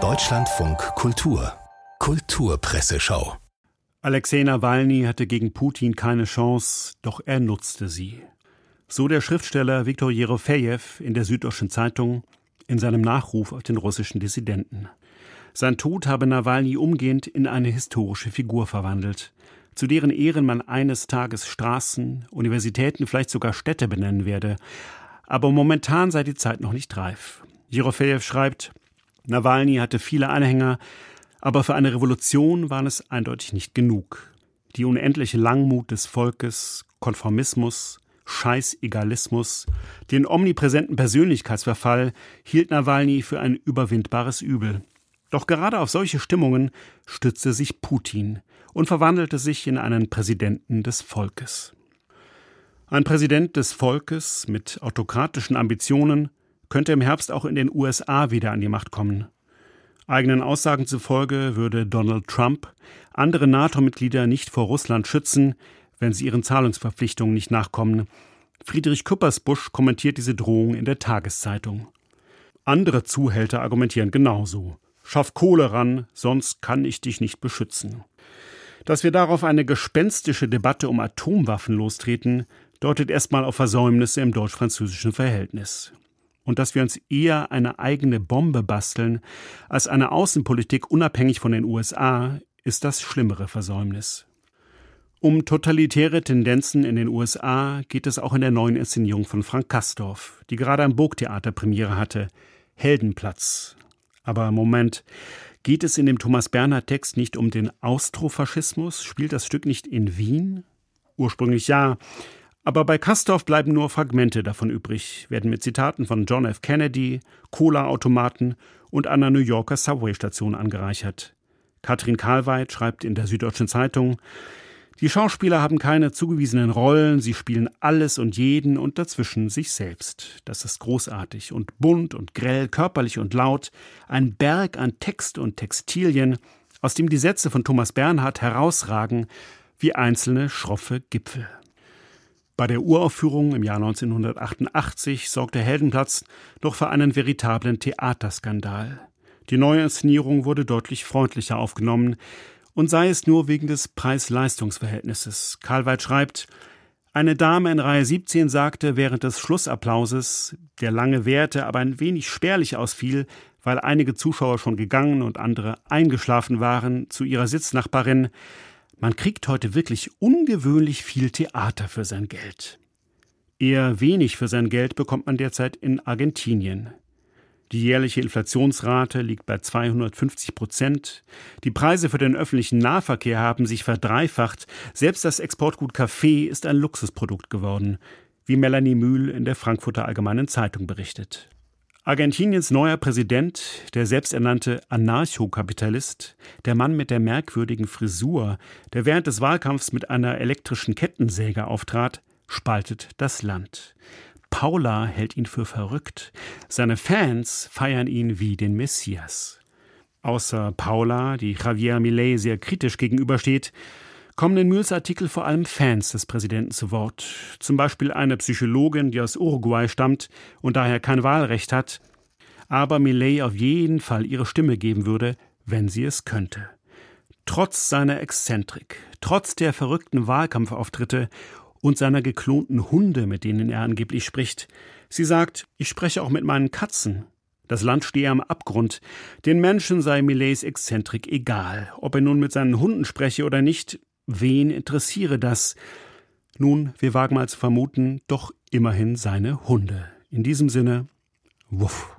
Deutschlandfunk Kultur Kulturpresseschau Alexei Nawalny hatte gegen Putin keine Chance, doch er nutzte sie. So der Schriftsteller Viktor Jerofejew in der Süddeutschen Zeitung in seinem Nachruf auf den russischen Dissidenten. Sein Tod habe Nawalny umgehend in eine historische Figur verwandelt, zu deren Ehren man eines Tages Straßen, Universitäten, vielleicht sogar Städte benennen werde. Aber momentan sei die Zeit noch nicht reif. Jerofejew schreibt, Nawalny hatte viele Anhänger, aber für eine Revolution waren es eindeutig nicht genug. Die unendliche Langmut des Volkes, Konformismus, Scheißegalismus, den omnipräsenten Persönlichkeitsverfall hielt Nawalny für ein überwindbares Übel. Doch gerade auf solche Stimmungen stützte sich Putin und verwandelte sich in einen Präsidenten des Volkes. Ein Präsident des Volkes mit autokratischen Ambitionen könnte im Herbst auch in den USA wieder an die Macht kommen. Eigenen Aussagen zufolge würde Donald Trump andere NATO-Mitglieder nicht vor Russland schützen, wenn sie ihren Zahlungsverpflichtungen nicht nachkommen. Friedrich Küppersbusch kommentiert diese Drohung in der Tageszeitung. Andere Zuhälter argumentieren genauso. Schaff Kohle ran, sonst kann ich dich nicht beschützen. Dass wir darauf eine gespenstische Debatte um Atomwaffen lostreten, deutet erstmal auf Versäumnisse im deutsch-französischen Verhältnis. Und dass wir uns eher eine eigene Bombe basteln als eine Außenpolitik unabhängig von den USA, ist das schlimmere Versäumnis. Um totalitäre Tendenzen in den USA geht es auch in der neuen Inszenierung von Frank Kastorf, die gerade am Burgtheater Premiere hatte. Heldenplatz. Aber Moment, geht es in dem Thomas Bernhard Text nicht um den Austrofaschismus? Spielt das Stück nicht in Wien? Ursprünglich ja. Aber bei Kastorf bleiben nur Fragmente davon übrig, werden mit Zitaten von John F. Kennedy, Cola-Automaten und einer New Yorker Subway-Station angereichert. Katrin Karlweit schreibt in der Süddeutschen Zeitung, die Schauspieler haben keine zugewiesenen Rollen, sie spielen alles und jeden und dazwischen sich selbst. Das ist großartig und bunt und grell, körperlich und laut, ein Berg an Text und Textilien, aus dem die Sätze von Thomas Bernhard herausragen wie einzelne schroffe Gipfel. Bei der Uraufführung im Jahr 1988 sorgte Heldenplatz noch für einen veritablen Theaterskandal. Die neue Inszenierung wurde deutlich freundlicher aufgenommen, und sei es nur wegen des Preis-Leistungs-Verhältnisses. Karlweit schreibt, eine Dame in Reihe 17 sagte während des Schlussapplauses, der lange währte, aber ein wenig spärlich ausfiel, weil einige Zuschauer schon gegangen und andere eingeschlafen waren, zu ihrer Sitznachbarin, man kriegt heute wirklich ungewöhnlich viel Theater für sein Geld. Eher wenig für sein Geld bekommt man derzeit in Argentinien. Die jährliche Inflationsrate liegt bei 250 Prozent. Die Preise für den öffentlichen Nahverkehr haben sich verdreifacht. Selbst das Exportgut Kaffee ist ein Luxusprodukt geworden, wie Melanie Mühl in der Frankfurter Allgemeinen Zeitung berichtet. Argentiniens neuer Präsident, der selbsternannte Anarchokapitalist, der Mann mit der merkwürdigen Frisur, der während des Wahlkampfs mit einer elektrischen Kettensäge auftrat, spaltet das Land. Paula hält ihn für verrückt. Seine Fans feiern ihn wie den Messias. Außer Paula, die Javier Millet sehr kritisch gegenübersteht, kommen in Mühls Artikel vor allem Fans des Präsidenten zu Wort. Zum Beispiel eine Psychologin, die aus Uruguay stammt und daher kein Wahlrecht hat, aber Millet auf jeden Fall ihre Stimme geben würde, wenn sie es könnte. Trotz seiner Exzentrik, trotz der verrückten Wahlkampfauftritte und seiner geklonten Hunde, mit denen er angeblich spricht. Sie sagt, ich spreche auch mit meinen Katzen. Das Land stehe am Abgrund. Den Menschen sei Millets Exzentrik egal. Ob er nun mit seinen Hunden spreche oder nicht, wen interessiere das? Nun, wir wagen mal zu vermuten, doch immerhin seine Hunde. In diesem Sinne, wuff.